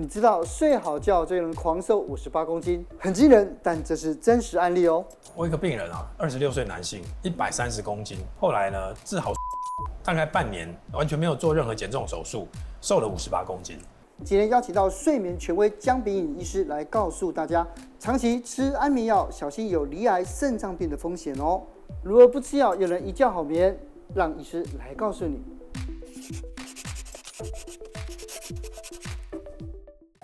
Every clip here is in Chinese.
你知道睡好觉就能狂瘦五十八公斤，很惊人，但这是真实案例哦。我一个病人啊，二十六岁男性，一百三十公斤，后来呢治好，大概半年，完全没有做任何减重手术，瘦了五十八公斤。今天邀请到睡眠权威江秉颖医师来告诉大家，长期吃安眠药，小心有罹癌肾脏病的风险哦。如何不吃药又能一觉好眠？让医师来告诉你。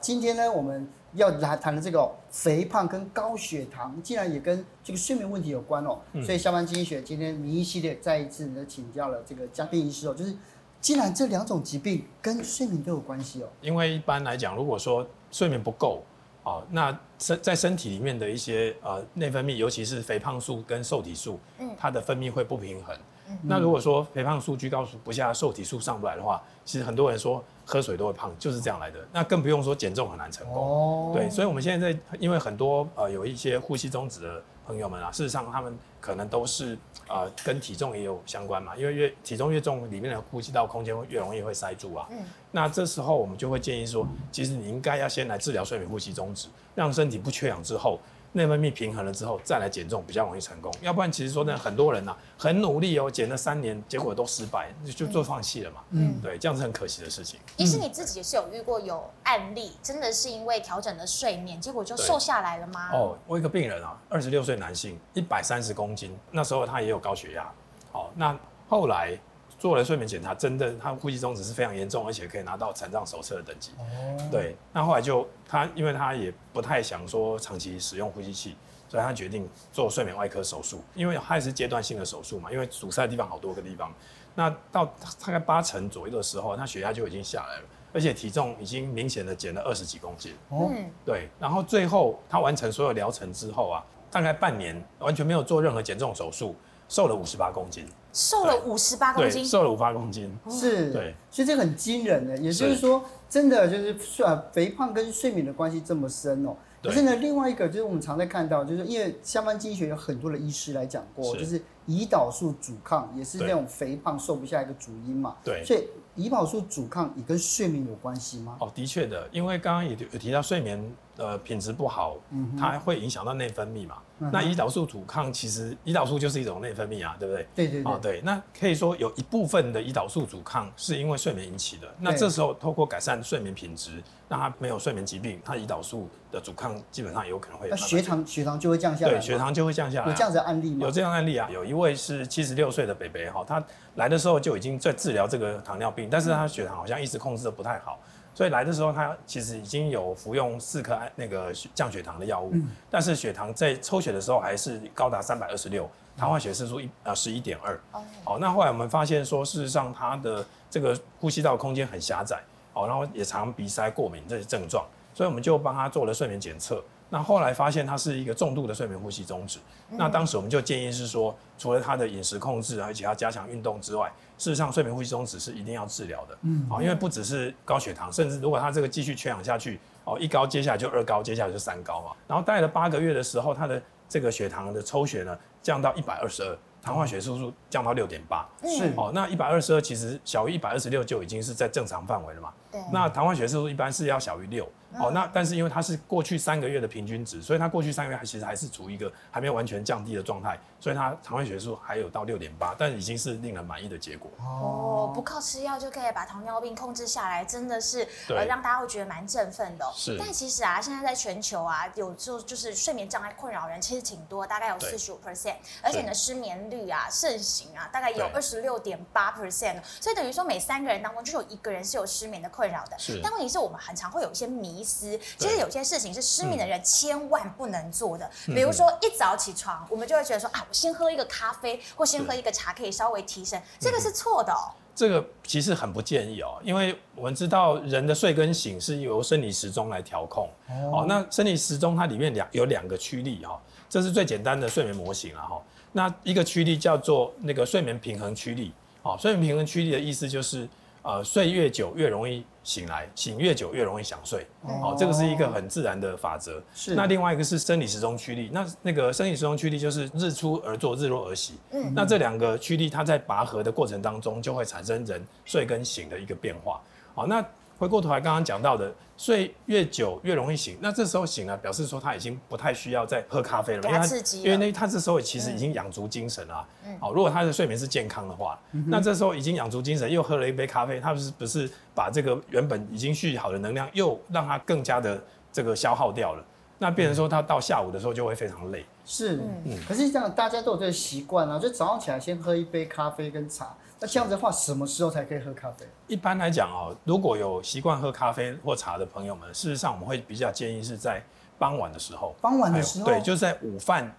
今天呢，我们要来谈的这个肥胖跟高血糖，竟然也跟这个睡眠问题有关哦。嗯、所以下班经济学今天名医系列再一次呢请教了这个嘉宾医师哦，就是。既然这两种疾病跟睡眠都有关系哦，因为一般来讲，如果说睡眠不够，哦，那身在身体里面的一些呃内分泌，尤其是肥胖素跟瘦体素，嗯，它的分泌会不平衡。嗯，那如果说肥胖素居高不下，瘦体数上不来的话，其实很多人说喝水都会胖，就是这样来的。那更不用说减重很难成功。哦，对，所以我们现在在因为很多呃有一些呼吸中止的朋友们啊，事实上他们可能都是。呃，跟体重也有相关嘛，因为越体重越重，里面的呼吸道空间会越容易会塞住啊。嗯。那这时候我们就会建议说，其实你应该要先来治疗睡眠呼吸中止，让身体不缺氧之后。内分泌平衡了之后，再来减重比较容易成功。要不然，其实说呢，很多人呐、啊，很努力哦，减了三年，结果都失败，就就放弃了嘛。嗯，对，这样是很可惜的事情。医师，你自己也是有遇过有案例，真的是因为调整了睡眠，结果就瘦下来了吗？哦，我一个病人啊，二十六岁男性，一百三十公斤，那时候他也有高血压。好，那后来。做了睡眠检查，真的他呼吸中止是非常严重，而且可以拿到残障手册的等级。哦，对，那后来就他，因为他也不太想说长期使用呼吸器，所以他决定做睡眠外科手术，因为他也是阶段性的手术嘛，因为阻塞的地方好多个地方。那到大概八成左右的时候，他血压就已经下来了，而且体重已经明显的减了二十几公斤。哦，对，然后最后他完成所有疗程之后啊，大概半年完全没有做任何减重手术，瘦了五十八公斤。瘦了五十八公斤，瘦了五八公斤，是，对，所以这个很惊人的，也就是说，真的就是睡肥胖跟睡眠的关系这么深哦。可是呢，另外一个就是我们常在看到，就是因为相关经济学有很多的医师来讲过，就是胰岛素阻抗也是那种肥胖瘦不下一个主因嘛。对，所以胰岛素阻抗也跟睡眠有关系吗？哦，的确的，因为刚刚也有提到睡眠呃品质不好，嗯，它会影响到内分泌嘛。那胰岛素阻抗其实胰岛素就是一种内分泌啊，对不对？对对对。哦，对，那可以说有一部分的胰岛素阻抗是因为睡眠引起的。那这时候透过改善睡眠品质，让他没有睡眠疾病，他胰岛素的阻抗基本上有可能会。那血糖血糖就会降下来。对，血糖就会降下来。有这样子的案例吗？有这样案例啊，有一位是七十六岁的北北哈，他来的时候就已经在治疗这个糖尿病，但是他血糖好像一直控制的不太好。所以来的时候，他其实已经有服用四颗那个降血糖的药物，嗯、但是血糖在抽血的时候还是高达三百二十六，糖化血色素一呃十一点二。哦，那后来我们发现说，事实上他的这个呼吸道空间很狭窄，哦，然后也常鼻塞、过敏这些症状，所以我们就帮他做了睡眠检测。那后来发现他是一个重度的睡眠呼吸中止。那当时我们就建议是说，除了他的饮食控制，而且要加强运动之外。事实上，睡眠呼吸中止是一定要治疗的，嗯，因为不只是高血糖，甚至如果他这个继续缺氧下去，哦，一高接下来就二高，接下来就三高嘛。然后待了八个月的时候，他的这个血糖的抽血呢降到一百二十二，糖化血色素降到六点八，是哦，那一百二十二其实小于一百二十六就已经是在正常范围了嘛。对，那糖化血色素一般是要小于六。哦，那但是因为它是过去三个月的平均值，所以它过去三个月还其实还是处于一个还没有完全降低的状态，所以它糖化血素还有到六点八，但已经是令人满意的结果。哦，不靠吃药就可以把糖尿病控制下来，真的是呃让大家会觉得蛮振奋的。是。但其实啊，现在在全球啊，有就就是睡眠障碍困扰人其实挺多，大概有四十五 percent，而且呢失眠率啊盛行啊，大概有二十六点八 percent，所以等于说每三个人当中就有一个人是有失眠的困扰的。是。但问题是我们很常会有一些迷。其实有些事情是失眠的人千万不能做的，比如说一早起床，我们就会觉得说啊，我先喝一个咖啡或先喝一个茶可以稍微提神，这个是错的哦。这个其实很不建议哦，因为我们知道人的睡跟醒是由生理时钟来调控。哦。那生理时钟它里面两有两个驱力哈，这是最简单的睡眠模型了哈。那一个驱力叫做那个睡眠平衡驱力。哦，睡眠平衡驱力的意思就是呃睡越久越容易。醒来，醒越久越容易想睡，哦，这个是一个很自然的法则。是。那另外一个是生理时钟驱力，那那个生理时钟驱力就是日出而作，日落而息。嗯。那这两个驱力，它在拔河的过程当中，就会产生人睡跟醒的一个变化。好，那回过头来刚刚讲到的，睡越久越容易醒，那这时候醒了，表示说他已经不太需要再喝咖啡了，因为他因为那他这时候其实已经养足精神了。嗯，好，如果他的睡眠是健康的话，嗯、那这时候已经养足精神，又喝了一杯咖啡，他不是不是把这个原本已经蓄好的能量又让他更加的这个消耗掉了，那变成说他到下午的时候就会非常累。是，嗯，可是这样大家都有这个习惯啊，就早上起来先喝一杯咖啡跟茶。那这样子的话，什么时候才可以喝咖啡？一般来讲哦，如果有习惯喝咖啡或茶的朋友们，事实上我们会比较建议是在傍晚的时候。傍晚的时候，对，就是在午饭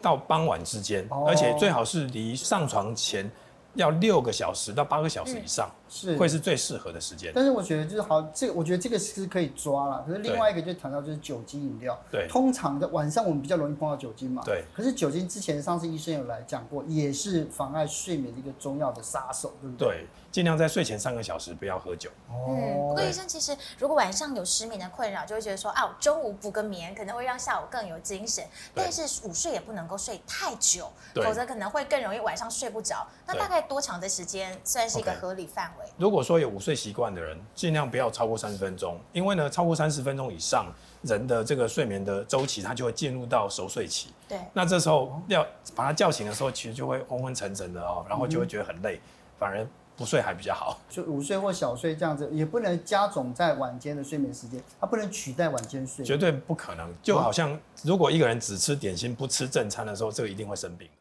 到傍晚之间，哦，而且最好是离上床前。要六个小时到八个小时以上，是会是最适合的时间。但是我觉得就是好，这个我觉得这个是可以抓了。可是另外一个就谈到就是酒精饮料，对，通常的晚上我们比较容易碰到酒精嘛，对。可是酒精之前上次医生有来讲过，也是妨碍睡眠的一个重要的杀手，对不对？对。尽量在睡前三个小时不要喝酒。嗯，不过医生其实如果晚上有失眠的困扰，就会觉得说啊，中午补个眠可能会让下午更有精神。但是午睡也不能够睡太久，否则可能会更容易晚上睡不着。那大概多长的时间算是一个合理范围？如果说有午睡习惯的人，尽量不要超过三十分钟，因为呢，超过三十分钟以上，人的这个睡眠的周期，它就会进入到熟睡期。对。那这时候要把他叫醒的时候，其实就会昏昏沉沉的哦，然后就会觉得很累，反而。不睡还比较好，就午睡或小睡这样子，也不能加总在晚间的睡眠时间，它不能取代晚间睡，绝对不可能。就好像如果一个人只吃点心不吃正餐的时候，这个一定会生病的。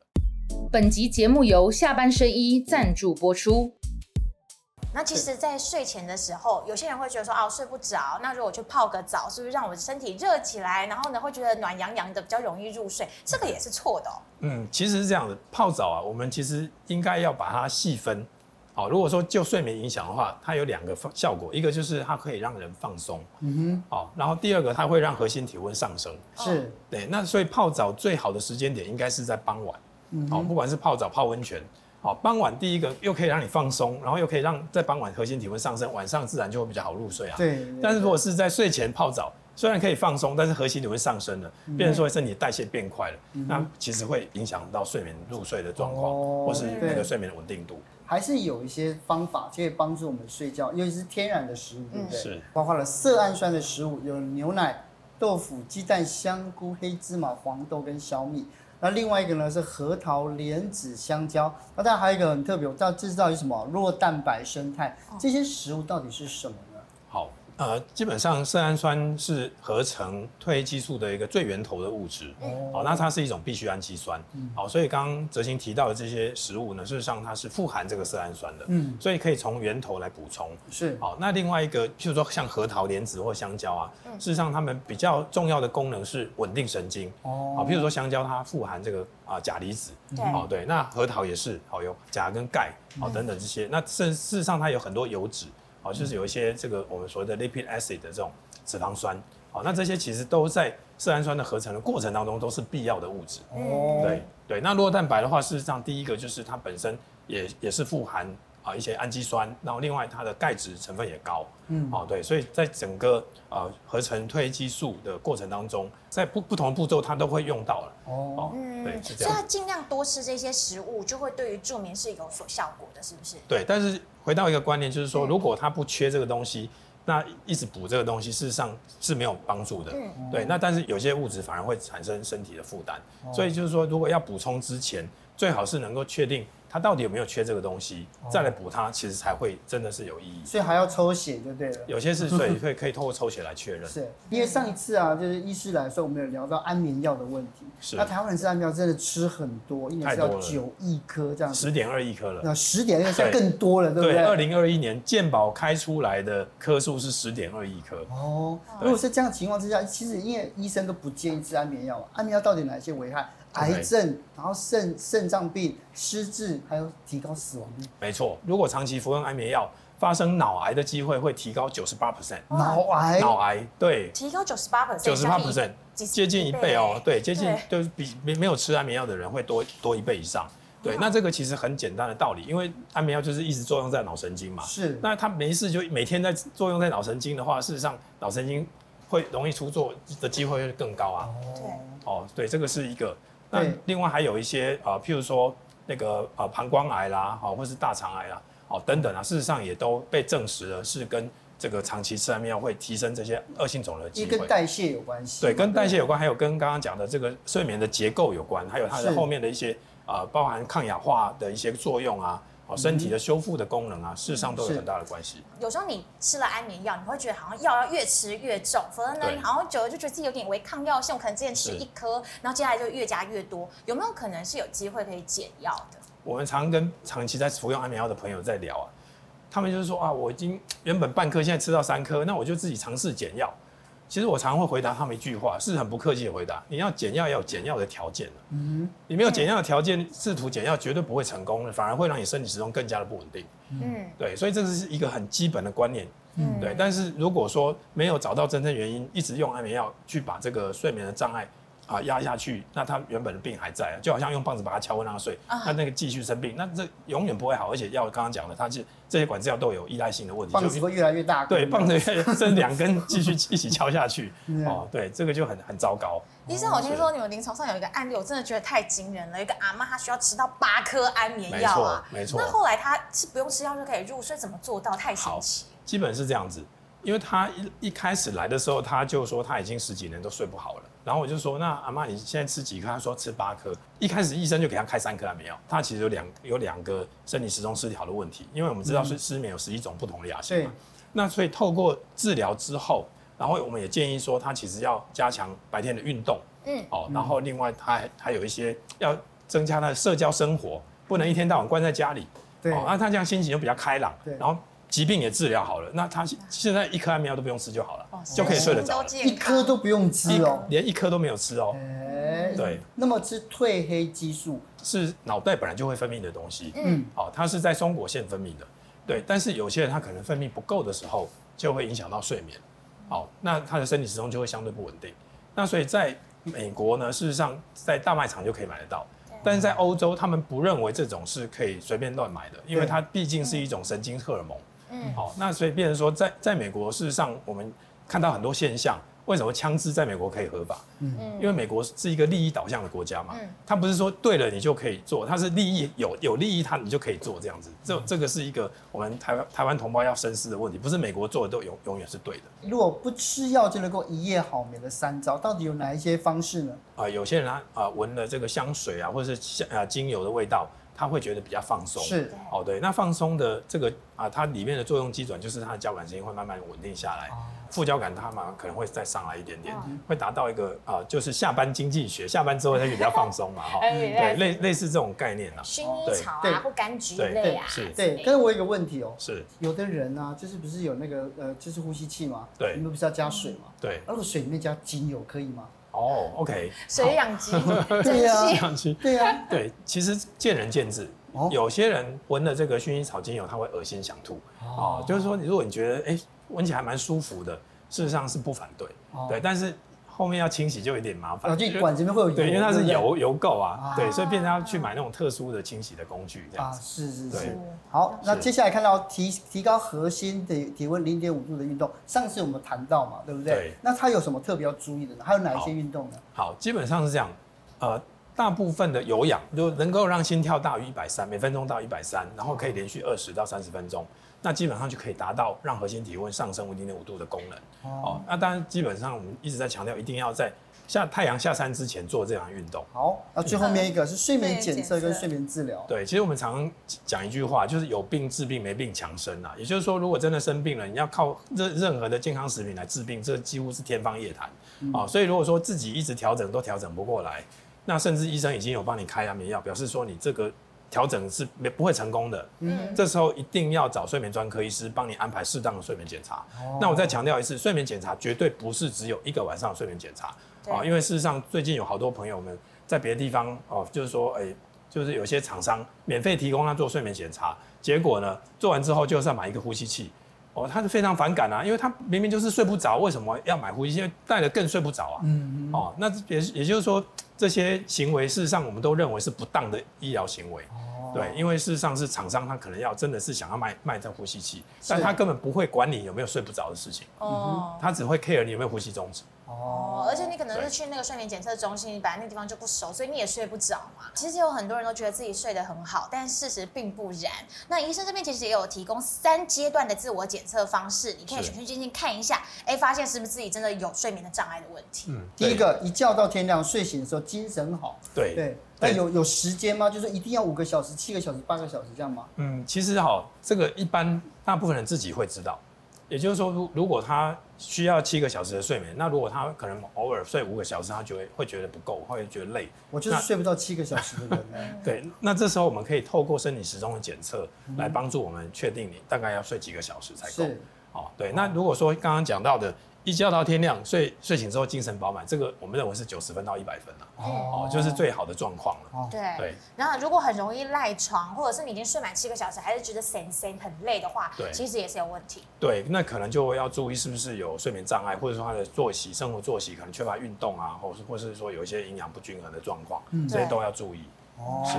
本集节目由下半身衣赞助播出。那其实，在睡前的时候，有些人会觉得说，啊，睡不着。那如果去泡个澡，是不是让我的身体热起来，然后呢，会觉得暖洋洋的，比较容易入睡？这个也是错的哦。嗯，其实是这样的，泡澡啊，我们其实应该要把它细分。好，如果说就睡眠影响的话，它有两个效果，一个就是它可以让人放松，嗯哼，好，然后第二个它会让核心体温上升，是，对，那所以泡澡最好的时间点应该是在傍晚，好，不管是泡澡泡温泉，好，傍晚第一个又可以让你放松，然后又可以让在傍晚核心体温上升，晚上自然就会比较好入睡啊，对，但是如果是在睡前泡澡，虽然可以放松，但是核心体温上升了，变成说身体代谢变快了，那其实会影响到睡眠入睡的状况，或是那个睡眠的稳定度。还是有一些方法可以帮助我们睡觉，尤其是天然的食物，对不对？是。包括了色氨酸的食物，有牛奶、豆腐、鸡蛋、香菇、黑芝麻、黄豆跟小米。那另外一个呢是核桃、莲子、香蕉。那当然还有一个很特别，我知道这知道有什么？酪蛋白生态。这些食物到底是什么。呃，基本上色氨酸是合成褪黑激素的一个最源头的物质，哦，好，那它是一种必需氨基酸，嗯，好，所以刚刚哲行提到的这些食物呢，事实上它是富含这个色氨酸的，嗯，所以可以从源头来补充，是，好，那另外一个，譬如说像核桃、莲子或香蕉啊，事实上它们比较重要的功能是稳定神经，哦，好，譬如说香蕉它富含这个啊钾离子，对，哦对，那核桃也是，好有钾跟钙，好等等这些，那事事实上它有很多油脂。哦，就是有一些这个我们所谓的 lipid acid 的这种脂肪酸，好，那这些其实都在色氨酸的合成的过程当中都是必要的物质。哦，对对。那酪蛋白的话，事实上第一个就是它本身也也是富含啊一些氨基酸，然后另外它的钙质成分也高。嗯，哦对，所以在整个呃合成褪黑激素的过程当中，在不不同步骤它都会用到了。哦，嗯，对，是这样。所以它尽量多吃这些食物，就会对于助眠是有所效果的，是不是？对，但是。回到一个观念，就是说，如果他不缺这个东西，那一直补这个东西，事实上是没有帮助的。嗯对，那但是有些物质反而会产生身体的负担，所以就是说，如果要补充之前，最好是能够确定。他到底有没有缺这个东西，再来补它，其实才会真的是有意义。所以还要抽血就对了。有些是，所以可以可以透过抽血来确认。是，因为上一次啊，就是医师来的时候，我们有聊到安眠药的问题。是。那台湾人吃安眠药真的吃很多，一年吃到九亿颗这样。十点二亿颗了。那十点二亿颗更多了，对不对？二零二一年健保开出来的颗数是十点二亿颗。哦。如果是这样情况之下，其实因为医生都不建议吃安眠药，安眠药到底哪些危害？癌症，然后肾肾脏病、失智，还有提高死亡率。没错，如果长期服用安眠药，发生脑癌的机会会提高九十八 percent。脑癌？脑癌，对，提高九十八 percent，九十八 percent，接近一倍哦。对，接近就是比没没有吃安眠药的人会多多一倍以上。对，那这个其实很简单的道理，因为安眠药就是一直作用在脑神经嘛。是。那它没事就每天在作用在脑神经的话，事实上脑神经会容易出错的机会会更高啊。对。哦，对，这个是一个。那另外还有一些啊、呃，譬如说那个呃膀胱癌啦，好，或是大肠癌啦，好等等啊，事实上也都被证实了是跟这个长期吃安眠药会提升这些恶性肿瘤的机会。跟代谢有关系。对，跟代谢有关，还有跟刚刚讲的这个睡眠的结构有关，还有它的后面的一些啊、呃，包含抗氧化的一些作用啊。哦，身体的修复的功能啊，事实上都有很大的关系。有时候你吃了安眠药，你会觉得好像药要越吃越重，否则呢，你好像久了就觉得自己有点违抗药性，我可能之前吃一颗，然后接下来就越加越多。有没有可能是有机会可以减药的？我们常跟长期在服用安眠药的朋友在聊啊，他们就是说啊，我已经原本半颗，现在吃到三颗，那我就自己尝试减药。其实我常常会回答他们一句话，是很不客气的回答：你要减药要有减药的条件。嗯，你没有减药的条件，试图减药绝对不会成功的，反而会让你身体始终更加的不稳定。嗯，对，所以这是一个很基本的观念。嗯，对。但是如果说没有找到真正原因，一直用安眠药去把这个睡眠的障碍。啊，压下去，那他原本的病还在，就好像用棒子把他敲昏让他睡，他、啊、那个继续生病，那这永远不会好，而且药刚刚讲的，它是这些管制药都有依赖性的问题，棒子会越来越大，对，棒子这两根继续一起敲下去，哦，对，这个就很很糟糕。医生，我听说你们临床上有一个案例，我真的觉得太惊人了，一个阿妈她需要吃到八颗安眠药啊，没错，那后来她是不用吃药就可以入睡，怎么做到？太神奇。基本是这样子，因为他一一开始来的时候，他就说他已经十几年都睡不好了。然后我就说，那阿妈你现在吃几颗？他说吃八颗。一开始医生就给他开三颗安眠药。他其实有两有两个生理时钟失调的问题，因为我们知道是失眠有十一种不同的亚型嘛。那所以透过治疗之后，然后我们也建议说，他其实要加强白天的运动，嗯，哦，然后另外他还还有一些要增加他的社交生活，不能一天到晚关在家里，对，哦，那他这样心情就比较开朗，对，然后。疾病也治疗好了，那他现在一颗安眠药都不用吃就好了，哦、就可以睡得着。一颗都不用吃哦，连一颗都没有吃哦。欸、对。那么吃褪黑激素是脑袋本来就会分泌的东西，嗯，好，它是在松果腺分泌的，对。但是有些人他可能分泌不够的时候，就会影响到睡眠，好，那他的身体时钟就会相对不稳定。那所以在美国呢，事实上在大卖场就可以买得到。但是在欧洲，他们不认为这种是可以随便乱买的，因为它毕竟是一种神经荷尔蒙。嗯，好，那所以变成说在，在在美国，事实上我们看到很多现象。为什么枪支在美国可以合法？嗯，因为美国是一个利益导向的国家嘛。嗯，它不是说对了你就可以做，它是利益有有利益，它你就可以做这样子。这这个是一个我们台湾台湾同胞要深思的问题，不是美国做的都永永远是对的。如果不吃药就能够一夜好眠的三招，到底有哪一些方式呢？啊、呃，有些人啊啊闻了这个香水啊，或者是香啊精油的味道。他会觉得比较放松，是。哦，对，那放松的这个啊，它里面的作用机转就是它的交感神经会慢慢稳定下来，哦、副交感它嘛可能会再上来一点点，嗯、会达到一个啊，就是下班经济学，下班之后它就比较放松嘛，哈，对，类类似这种概念啊，薰衣草啊或柑橘类啊，是，对，但是我有一个问题哦，是，有的人呢、啊，就是不是有那个呃，就是呼吸器嘛，对，你们不是要加水嘛，对，那个水里面加精油可以吗？哦，OK，水养鸡，对呀，水氧机，对呀，对，其实见仁见智。有些人闻了这个薰衣草精油，他会恶心想吐。哦，就是说，如果你觉得哎闻起来蛮舒服的，事实上是不反对。对，但是后面要清洗就有点麻烦。就管这边会有对，因为它是油油垢啊，对，所以变成要去买那种特殊的清洗的工具这样子。是是是。好，那接下来看到提提高核心的体温零点五度的运动，上次我们谈到嘛，对不对？对。那它有什么特别要注意的呢？还有哪一些运动呢？好，基本上是这样，呃。大部分的有氧就能够让心跳大于一百三，每分钟到一百三，然后可以连续二十到三十分钟，那基本上就可以达到让核心体温上升为零点五度的功能。哦，那当然基本上我们一直在强调，一定要在下太阳下山之前做这样运动。好，那最后面一个是睡眠检测跟睡眠治疗。对，其实我们常常讲一句话，就是有病治病，没病强身啊。也就是说，如果真的生病了，你要靠任任何的健康食品来治病，这几乎是天方夜谭。啊、嗯，所以如果说自己一直调整都调整不过来。那甚至医生已经有帮你开安眠药，表示说你这个调整是没不会成功的。嗯，这时候一定要找睡眠专科医师帮你安排适当的睡眠检查。哦，那我再强调一次，睡眠检查绝对不是只有一个晚上的睡眠检查啊，因为事实上最近有好多朋友们在别的地方哦，就是说哎，就是有些厂商免费提供他做睡眠检查，结果呢做完之后就是要买一个呼吸器。哦，他是非常反感啊，因为他明明就是睡不着，为什么要买呼吸机？因为戴了更睡不着啊。嗯嗯。哦，那也也就是说，这些行为事实上我们都认为是不当的医疗行为。哦。哦，对，因为事实上是厂商他可能要真的是想要卖卖这呼吸器，但他根本不会管你有没有睡不着的事情，哦，他只会 care 你有没有呼吸中止。哦，而且你可能是去那个睡眠检测中心，你本来那地方就不熟，所以你也睡不着嘛。其实有很多人都觉得自己睡得很好，但事实并不然。那医生这边其实也有提供三阶段的自我检测方式，你可以循序渐进看一下，哎，发现是不是自己真的有睡眠的障碍的问题。嗯，第一个一觉到天亮，睡醒的时候精神好。对对，那有有时间吗？就是一定要五个小时、七个小时、八个小时这样吗？嗯，其实好，这个一般大部分人自己会知道。也就是说，如如果他需要七个小时的睡眠，那如果他可能偶尔睡五个小时，他就会会觉得不够，会觉得累。我就是睡不到七个小时的人。对，那这时候我们可以透过生理时钟的检测来帮助我们确定你大概要睡几个小时才够。哦，对。那如果说刚刚讲到的。一觉到天亮，睡睡醒之后精神饱满，这个我们认为是九十分到一百分了，哦，就是最好的状况了。对对。然后如果很容易赖床，或者是你已经睡满七个小时，还是觉得神神很累的话，对，其实也是有问题。对，那可能就要注意是不是有睡眠障碍，或者说他的作息、生活作息可能缺乏运动啊，或是或是说有一些营养不均衡的状况，嗯，这些都要注意。哦，是。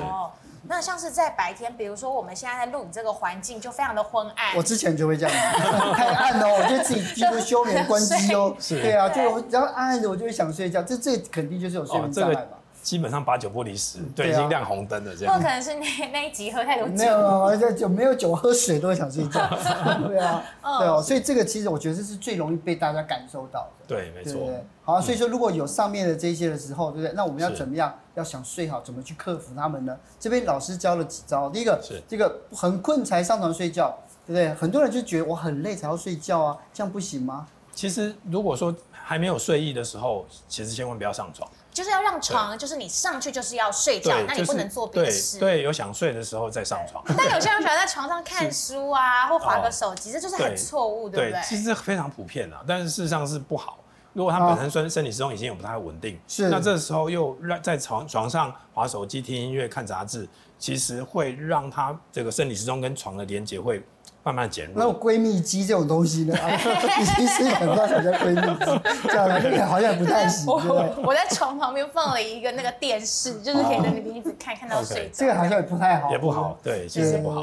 那像是在白天，比如说我们现在在录影这个环境就非常的昏暗。我之前就会这样，太暗哦，我就自己几乎休眠关机哦。是，对啊，就然后暗暗的我就会想睡觉，这这肯定就是有睡眠障碍嘛。基本上八九不离十，对，已经亮红灯了这样。或可能是那那一集喝太多酒。没有，这酒没有酒，喝水都会想睡觉。对啊，对哦，所以这个其实我觉得这是最容易被大家感受到的。对，没错。好，所以说如果有上面的这些的时候，对不对？那我们要怎么样？要想睡好，怎么去克服他们呢？这边老师教了几招。第一个是这个很困才上床睡觉，对不对？很多人就觉得我很累才要睡觉啊，这样不行吗？其实如果说还没有睡意的时候，其实千万不要上床。就是要让床，就是你上去就是要睡觉，那你不能做别的事。对，有想睡的时候再上床。但有些人喜欢在床上看书啊，或划个手机，这就是很错误，对不对？其实非常普遍啊，但是事实上是不好。如果他本身身身体时钟已经有不太稳定，是那这时候又让在床床上划手机、听音乐、看杂志，其实会让他这个生理时钟跟床的连接会。慢慢减弱。那种闺蜜机这种东西呢？已经是很多人叫闺蜜机，这样好像不太行。我我在床旁边放了一个那个电视，就是可以在那边一直看，看到睡着。这个好像也不太好。也不好，对，其实不好。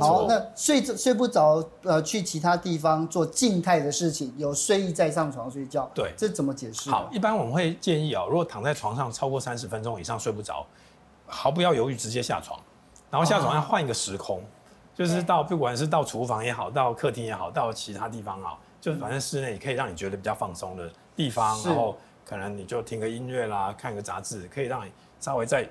好，那睡睡不着，呃，去其他地方做静态的事情，有睡意再上床睡觉。对，这怎么解释？好，一般我们会建议啊，如果躺在床上超过三十分钟以上睡不着，毫不要犹豫直接下床，然后下床要换一个时空。就是到不管是到厨房也好，到客厅也好，到其他地方啊，就反正室内可以让你觉得比较放松的地方，然后可能你就听个音乐啦，看个杂志，可以让你稍微再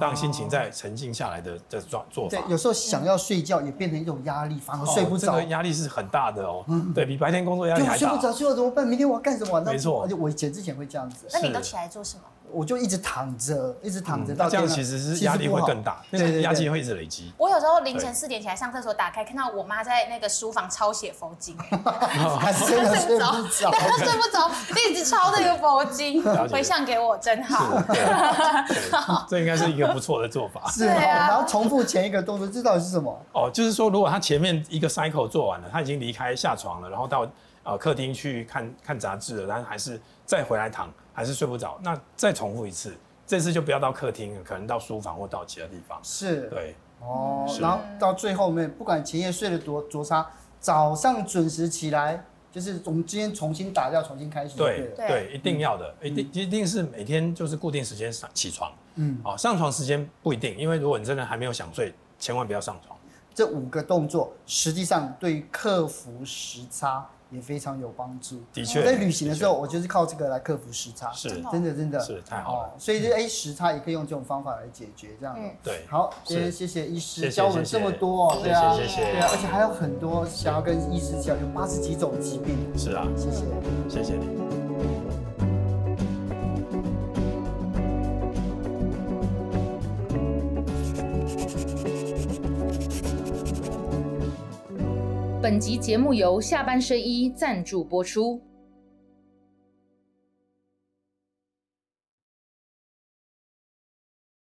让心情再沉静下来的这做做法。对，有时候想要睡觉也变成一种压力，反而睡不着。这个压力是很大的哦，对，比白天工作压力还大。睡不着，睡不着怎么办？明天我要干什么？没错，而且我以前之前会这样子。那你都起来做什么？我就一直躺着，一直躺着，到这样其实是压力会更大，对对，压力会一直累积。我有时候凌晨四点起来上厕所，打开看到我妈在那个书房抄写佛经，她真的 睡不着，对，她睡不着，一直抄那个佛经，回向给我真 好。这应该是一个不错的做法。是啊，然后重复前一个动作，这到底是什么？哦，就是说，如果他前面一个 cycle 做完了，他已经离开下床了，然后到呃客厅去看看杂志了，然后还是再回来躺。还是睡不着，那再重复一次，这次就不要到客厅了，可能到书房或到其他地方。是，对，哦，然后到最后面，不管前夜睡得多多差，早上准时起来，就是我们今天重新打掉，重新开始对。对对，一定要的，一定、嗯、一定是每天就是固定时间上起床。嗯，哦，上床时间不一定，因为如果你真的还没有想睡，千万不要上床。这五个动作实际上对于克服时差。也非常有帮助。的确，在旅行的时候，我就是靠这个来克服时差。是，真的真的。是太好了。所以这哎时差也可以用这种方法来解决，这样。嗯，对。好，谢谢谢谢医师教我们这么多。对啊，谢谢。对啊，而且还有很多想要跟医师讲，有八十几种疾病。是啊，谢谢，谢谢你。本集节目由下半身衣赞助播出。